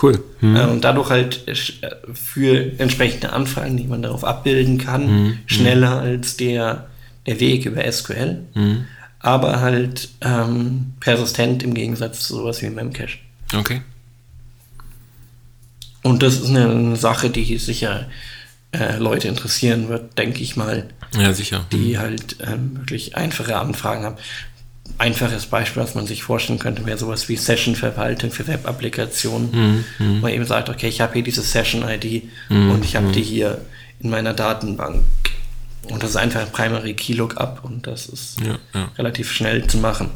Cool. Mhm. Und dadurch halt äh, für entsprechende Anfragen, die man darauf abbilden kann, mhm. schneller als der, der Weg über SQL. Mhm. Aber halt ähm, persistent im Gegensatz zu sowas wie Memcache. Okay. Und das ist eine Sache, die sicher äh, Leute interessieren wird, denke ich mal. Ja, sicher. Die mhm. halt ähm, wirklich einfache Anfragen haben. Einfaches Beispiel, was man sich vorstellen könnte, wäre sowas wie Session-Verwaltung für Web-Applikationen. Mhm. wo Man eben sagt, okay, ich habe hier diese Session-ID mhm. und ich habe die hier in meiner Datenbank. Und das ist einfach ein Primary Key Lookup und das ist ja, ja. relativ schnell zu machen.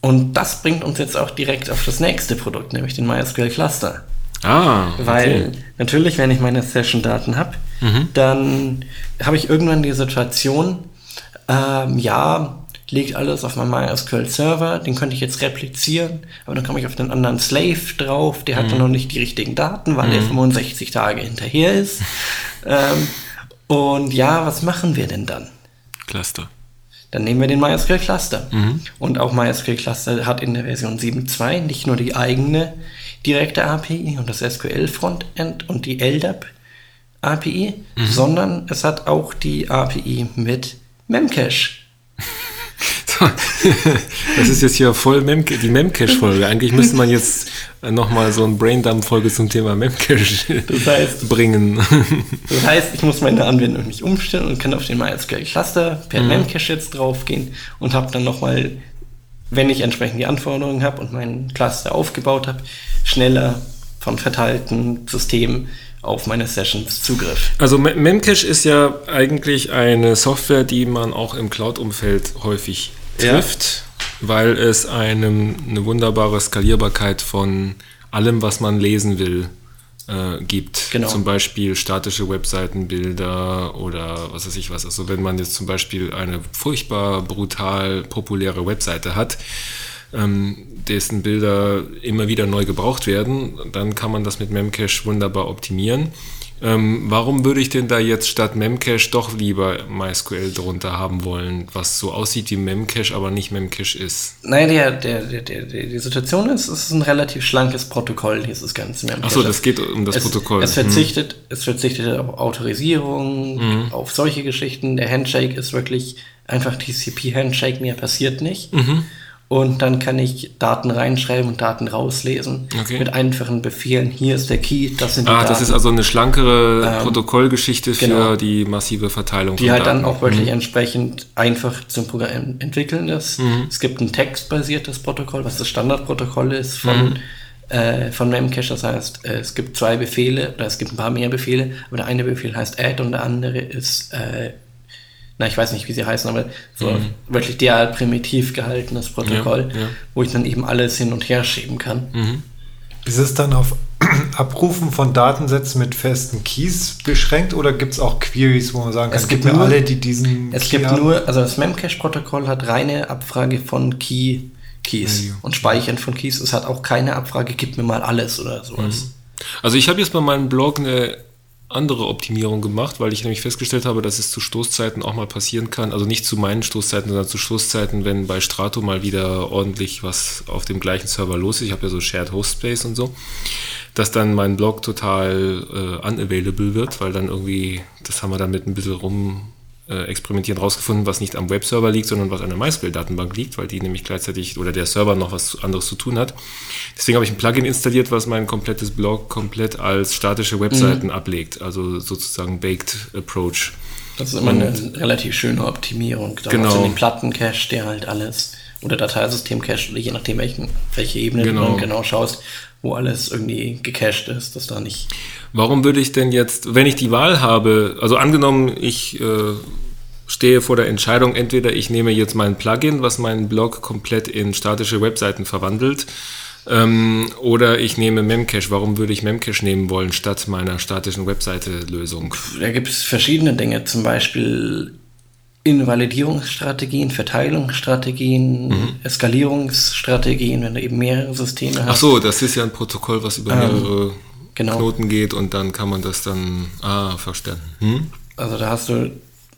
Und das bringt uns jetzt auch direkt auf das nächste Produkt, nämlich den MySQL Cluster. Ah, okay. Weil natürlich, wenn ich meine Session-Daten habe, mhm. dann habe ich irgendwann die Situation, ähm, ja, liegt alles auf meinem MySQL-Server, den könnte ich jetzt replizieren, aber dann komme ich auf den anderen Slave drauf, der hat mhm. dann noch nicht die richtigen Daten, weil mhm. er 65 Tage hinterher ist. ähm, und ja, was machen wir denn dann? Cluster. Dann nehmen wir den MySQL Cluster. Mhm. Und auch MySQL Cluster hat in der Version 7.2 nicht nur die eigene direkte API und das SQL Frontend und die LDAP API, mhm. sondern es hat auch die API mit Memcache. das ist jetzt hier voll Mem die Memcache-Folge. Eigentlich müsste man jetzt nochmal so ein Braindump-Folge zum Thema Memcache das heißt, bringen. das heißt, ich muss meine Anwendung nicht umstellen und kann auf den MySQL-Cluster per mhm. Memcache jetzt draufgehen und habe dann nochmal, wenn ich entsprechend die Anforderungen habe und meinen Cluster aufgebaut habe, schneller von verteilten Systemen auf meine Sessions Zugriff. Also Memcache ist ja eigentlich eine Software, die man auch im Cloud-Umfeld häufig trifft, ja. weil es einem eine wunderbare Skalierbarkeit von allem, was man lesen will, äh, gibt. Genau. Zum Beispiel statische Webseitenbilder oder was weiß ich was. Also wenn man jetzt zum Beispiel eine furchtbar brutal populäre Webseite hat, dessen Bilder immer wieder neu gebraucht werden, dann kann man das mit Memcache wunderbar optimieren. Ähm, warum würde ich denn da jetzt statt Memcache doch lieber MySQL drunter haben wollen, was so aussieht wie Memcache, aber nicht Memcache ist? Nein, der, der, der, der, die Situation ist, es ist ein relativ schlankes Protokoll, dieses ganze Memcache. Achso, das geht um das es, Protokoll. Es verzichtet, hm. es verzichtet auf Autorisierung, hm. auf solche Geschichten. Der Handshake ist wirklich einfach TCP-Handshake, mehr passiert nicht. Mhm und dann kann ich Daten reinschreiben und Daten rauslesen okay. mit einfachen Befehlen. Hier ist der Key, das sind die ah, Daten. Das ist also eine schlankere ähm, Protokollgeschichte für genau. die massive Verteilung. Die halt Daten. dann auch wirklich mhm. entsprechend einfach zum Programm entwickeln ist. Mhm. Es gibt ein textbasiertes Protokoll, was das Standardprotokoll ist von mhm. Äh, von Memcache. Das heißt, äh, es gibt zwei Befehle oder es gibt ein paar mehr Befehle, aber der eine Befehl heißt add und der andere ist äh, na, ich weiß nicht, wie sie heißen, aber so mhm. wirklich derart primitiv gehaltenes Protokoll, ja, ja. wo ich dann eben alles hin und her schieben kann. Mhm. Ist es dann auf Abrufen von Datensätzen mit festen Keys beschränkt oder gibt es auch Queries, wo man sagen kann, es gibt nur, alle, die diesen Es Key gibt haben? nur, also das Memcache-Protokoll hat reine Abfrage von Key, Keys ja, und Speichern von Keys. Es hat auch keine Abfrage, gib mir mal alles oder sowas. Mhm. Also ich habe jetzt bei meinem Blog eine andere Optimierung gemacht, weil ich nämlich festgestellt habe, dass es zu Stoßzeiten auch mal passieren kann. Also nicht zu meinen Stoßzeiten, sondern zu Stoßzeiten, wenn bei Strato mal wieder ordentlich was auf dem gleichen Server los ist. Ich habe ja so Shared Host Space und so, dass dann mein Blog total äh, unavailable wird, weil dann irgendwie, das haben wir dann mit ein bisschen rum äh, experimentieren rausgefunden, was nicht am Webserver liegt, sondern was an der MySQL-Datenbank liegt, weil die nämlich gleichzeitig oder der Server noch was anderes zu tun hat. Deswegen habe ich ein Plugin installiert, was mein komplettes Blog komplett als statische Webseiten mhm. ablegt, also sozusagen Baked Approach. Das ist immer Und, eine relativ schöne Optimierung. Da genau. hast du den Plattencache, der halt alles oder Dateisystem-Cache, je nachdem, welchen, welche Ebene genau. du genau schaust, wo alles irgendwie gecached ist, dass da nicht. Warum würde ich denn jetzt, wenn ich die Wahl habe, also angenommen, ich äh, stehe vor der Entscheidung, entweder ich nehme jetzt mein Plugin, was meinen Blog komplett in statische Webseiten verwandelt, Ähm, oder ich nehme Memcache. Warum würde ich Memcache nehmen wollen statt meiner statischen Webseite-Lösung? Da gibt es verschiedene Dinge, zum Beispiel Invalidierungsstrategien, Verteilungsstrategien, mhm. Eskalierungsstrategien, wenn du eben mehrere Systeme hast. Ach so, das ist ja ein Protokoll, was über ähm, mehrere genau. Knoten geht und dann kann man das dann, ah, verstanden. Hm? Also da hast du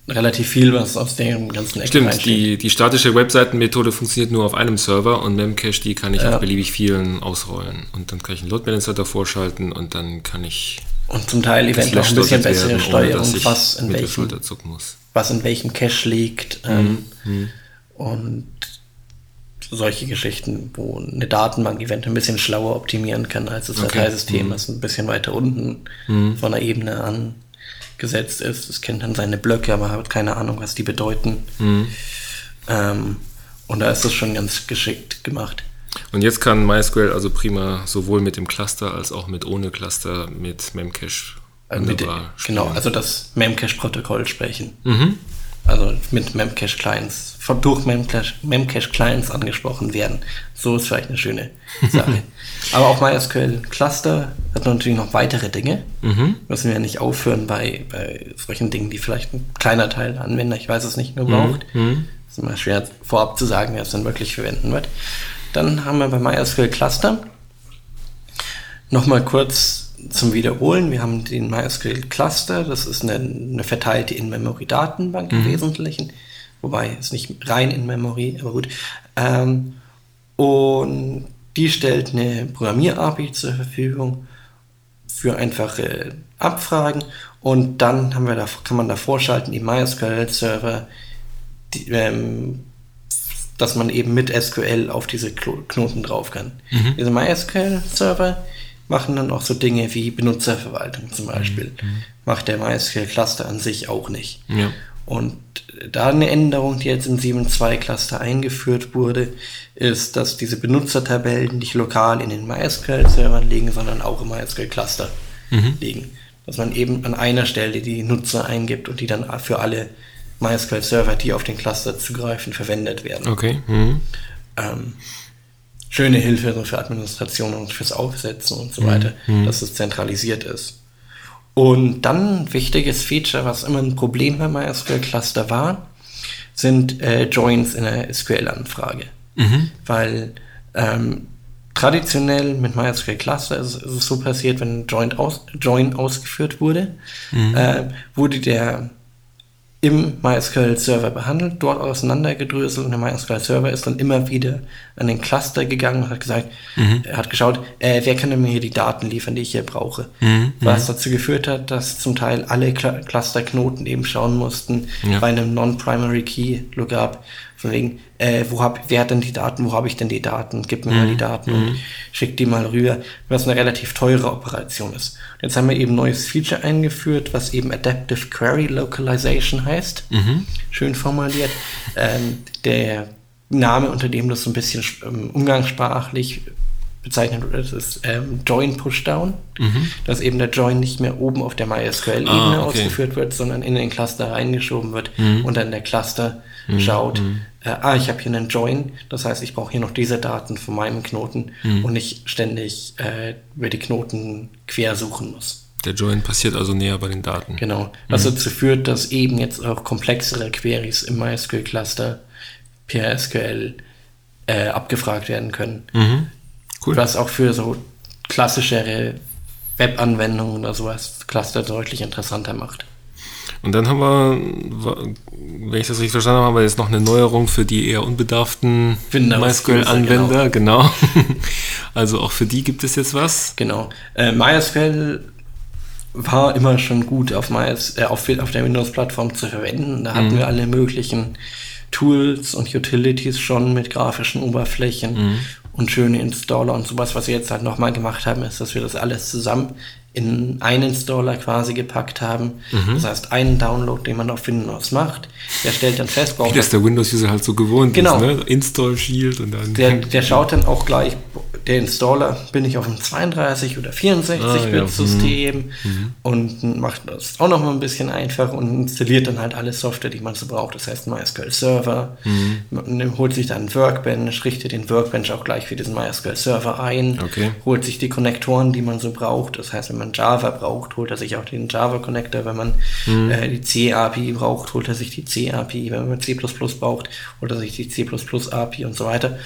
relativ viel, was aus dem ganzen Eck Stimmt, die, die statische Webseitenmethode funktioniert nur auf einem Server und Memcache, die kann ich ja. auf beliebig vielen ausrollen. Und dann kann ich einen Load Balancer davor schalten und dann kann ich. Und zum Teil eventuell auch ein bisschen bessere werden, Steuerung, was in, welchem, was in welchem Cache liegt. Mhm. Ähm, und solche Geschichten, wo eine Datenbank eventuell ein bisschen schlauer optimieren kann als das okay. Dateisystem, mhm. das ein bisschen weiter unten mhm. von der Ebene an gesetzt ist. Es kennt dann seine Blöcke, aber hat keine Ahnung, was die bedeuten. Mhm. Ähm, und da ist es schon ganz geschickt gemacht. Und jetzt kann MySQL also prima sowohl mit dem Cluster als auch mit ohne Cluster mit Memcache mit, Genau, also das Memcache-Protokoll sprechen. Mhm. Also mit Memcache-Clients, durch Memcache-Clients angesprochen werden. So ist vielleicht eine schöne Sache. Aber auch MySQL Cluster hat natürlich noch weitere Dinge. Mhm. Müssen wir ja nicht aufhören bei, bei solchen Dingen, die vielleicht ein kleiner Teil der Anwender, ich weiß es nicht, nur braucht. Mhm. mhm. ist immer schwer vorab zu sagen, wer es dann wirklich verwenden wird. Dann haben wir bei MySQL Cluster nochmal kurz zum Wiederholen. Wir haben den MySQL Cluster, das ist eine, eine verteilte In-Memory-Datenbank mhm. im Wesentlichen, wobei es nicht rein In-Memory, aber gut. Ähm, und die stellt eine Programmier-API zur Verfügung für einfache Abfragen und dann haben wir da, kann man da vorschalten, die MySQL-Server, ähm, dass man eben mit SQL auf diese Knoten drauf kann. Mhm. Diese MySQL-Server machen dann auch so Dinge wie Benutzerverwaltung zum Beispiel. Mhm. Macht der MySQL-Cluster an sich auch nicht. Ja. Und da eine Änderung, die jetzt im 7.2 Cluster eingeführt wurde, ist, dass diese Benutzertabellen nicht lokal in den MySQL-Servern liegen, sondern auch im MySQL-Cluster mhm. liegen. Dass man eben an einer Stelle die Nutzer eingibt und die dann für alle MySQL-Server, die auf den Cluster zugreifen, verwendet werden. Okay. Mhm. Ähm, schöne Hilfe für Administration und fürs Aufsetzen und so weiter, mhm. dass es zentralisiert ist. Und dann ein wichtiges Feature, was immer ein Problem bei MySQL Cluster war, sind äh, Joins in der SQL-Anfrage. Mhm. Weil ähm, traditionell mit MySQL Cluster ist, ist, es so passiert, wenn ein Join, aus, Join ausgeführt wurde, mhm. äh, wurde der im MySQL-Server behandelt, dort auseinandergedröselt und der MySQL-Server ist dann immer wieder an den Cluster gegangen und hat gesagt, mhm. er hat geschaut, äh, wer kann mir hier die Daten liefern, die ich hier brauche. Mhm. Was dazu geführt hat, dass zum Teil alle Cluster-Knoten eben schauen mussten ja. bei einem Non-Primary Key Lookup, von wegen, äh, wo hab, wer hat denn die Daten, wo habe ich denn die Daten, gib mir mhm. mal die Daten und mhm. schick die mal rüber, was eine relativ teure Operation ist. Und jetzt haben wir eben ein neues Feature eingeführt, was eben Adaptive Query Localization heißt. Mhm. Schön formuliert. Ähm, der Name, unter dem das so ein bisschen ähm, umgangssprachlich bezeichnet wird, ist ähm, Join Pushdown, mhm. dass eben der Join nicht mehr oben auf der MySQL-Ebene ah, okay. ausgeführt wird, sondern in den Cluster reingeschoben wird mhm. und dann der Cluster mhm. schaut, mhm. äh, ah, ich habe hier einen Join, das heißt, ich brauche hier noch diese Daten von meinem Knoten mhm. und nicht ständig äh, über die Knoten quer suchen muss. Der Join passiert also näher bei den Daten. Genau, was mhm. dazu führt, dass eben jetzt auch komplexere Queries im MySQL-Cluster per SQL äh, abgefragt werden können. Mhm. Cool. Was auch für so klassischere Webanwendungen oder sowas Cluster deutlich interessanter macht. Und dann haben wir, wenn ich das richtig verstanden habe, haben wir jetzt noch eine Neuerung für die eher unbedarften MySQL-Anwender. Genau. genau. also auch für die gibt es jetzt was. Genau. Äh, MySQL war immer schon gut auf, MyS, äh, auf, auf der Windows-Plattform zu verwenden. Da hatten mhm. wir alle möglichen Tools und Utilities schon mit grafischen Oberflächen mhm. Und schöne Installer und sowas. Was wir jetzt halt nochmal gemacht haben, ist, dass wir das alles zusammen in einen Installer quasi gepackt haben. Mhm. Das heißt, einen Download, den man auf Windows macht, der stellt dann fest, braucht. Wie das der Windows-User halt so gewohnt genau. ist, ne? Install Shield und dann. Der, der schaut dann auch gleich, der Installer bin ich auf einem 32 oder 64-Bit-System ah, ja. mhm. und macht das auch noch mal ein bisschen einfacher und installiert dann halt alle Software, die man so braucht. Das heißt MySQL-Server, mhm. man holt sich dann Workbench, richtet den Workbench auch gleich für diesen MySQL-Server ein, okay. holt sich die Konnektoren, die man so braucht. Das heißt, wenn man Java braucht, holt er sich auch den Java-Connector. Wenn man mhm. äh, die C-API braucht, holt er sich die C-API. Wenn man C++ braucht, holt er sich die C++-API und so weiter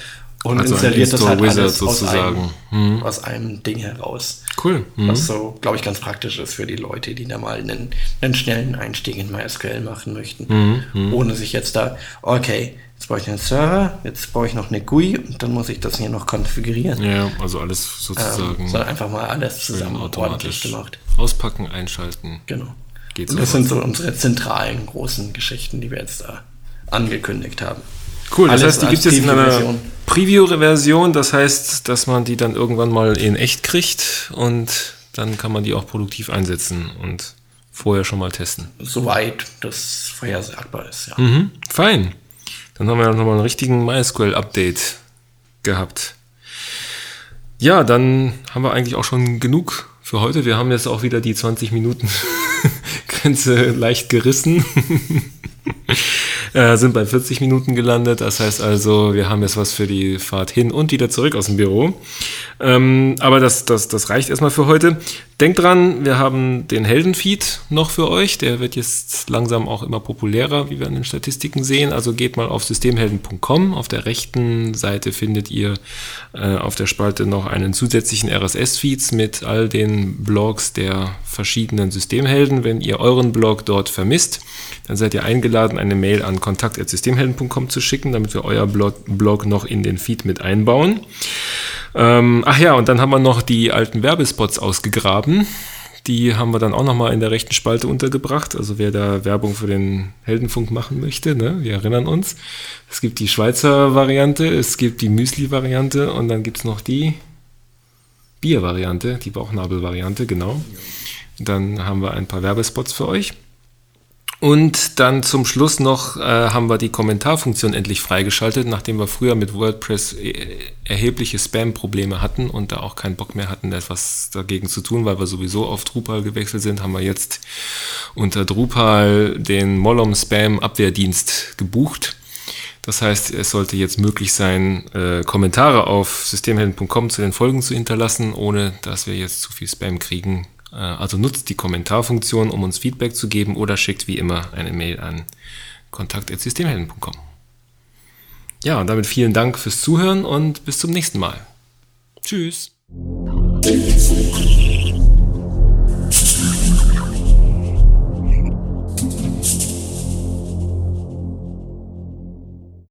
und also installiert das halt Wizard alles. Aus einem, hm. aus einem Ding heraus. Cool. Mhm. Was so, glaube ich, ganz praktisch ist für die Leute, die da mal einen, einen schnellen Einstieg in MySQL machen möchten, mhm. ohne sich jetzt da, okay, jetzt brauche ich einen Server, jetzt brauche ich noch eine GUI und dann muss ich das hier noch konfigurieren. Ja, also alles sozusagen. Ähm, sondern einfach mal alles zusammen ordentlich gemacht. Auspacken, einschalten. Genau. Geht's und das sind so unsere zentralen großen Geschichten, die wir jetzt da angekündigt haben. Cool, das heißt, die gibt es jetzt in einer Preview-Version, das heißt, dass man die dann irgendwann mal in echt kriegt und dann kann man die auch produktiv einsetzen und vorher schon mal testen. Soweit das vorhersagbar ist, ja. Mhm, fein. Dann haben wir nochmal einen richtigen MySQL-Update gehabt. Ja, dann haben wir eigentlich auch schon genug für heute. Wir haben jetzt auch wieder die 20 Minuten Grenze leicht gerissen. äh, sind bei 40 Minuten gelandet. Das heißt also, wir haben jetzt was für die Fahrt hin und wieder zurück aus dem Büro. Ähm, aber das, das, das reicht erstmal für heute. Denkt dran, wir haben den Heldenfeed noch für euch. Der wird jetzt langsam auch immer populärer, wie wir an den Statistiken sehen. Also geht mal auf systemhelden.com. Auf der rechten Seite findet ihr äh, auf der Spalte noch einen zusätzlichen RSS-Feeds mit all den Blogs der verschiedenen Systemhelden. Wenn ihr euren Blog dort vermisst, dann seid ihr eingeladen, eine Mail an kontakt.systemhelden.com zu schicken, damit wir euer Blog noch in den Feed mit einbauen. Ähm, ach ja, und dann haben wir noch die alten Werbespots ausgegraben. Die haben wir dann auch nochmal in der rechten Spalte untergebracht. Also wer da Werbung für den Heldenfunk machen möchte, ne? wir erinnern uns. Es gibt die Schweizer Variante, es gibt die Müsli-Variante und dann gibt es noch die Bier-Variante, die Bauchnabel-Variante, genau. Dann haben wir ein paar Werbespots für euch. Und dann zum Schluss noch äh, haben wir die Kommentarfunktion endlich freigeschaltet, nachdem wir früher mit WordPress äh, erhebliche Spam-Probleme hatten und da auch keinen Bock mehr hatten, etwas dagegen zu tun, weil wir sowieso auf Drupal gewechselt sind, haben wir jetzt unter Drupal den Mollom Spam Abwehrdienst gebucht. Das heißt, es sollte jetzt möglich sein, äh, Kommentare auf systemhelden.com zu den Folgen zu hinterlassen, ohne dass wir jetzt zu viel Spam kriegen also nutzt die Kommentarfunktion, um uns Feedback zu geben oder schickt wie immer eine Mail an kontakt.systemhelden.com. Ja, und damit vielen Dank fürs Zuhören und bis zum nächsten Mal. Tschüss.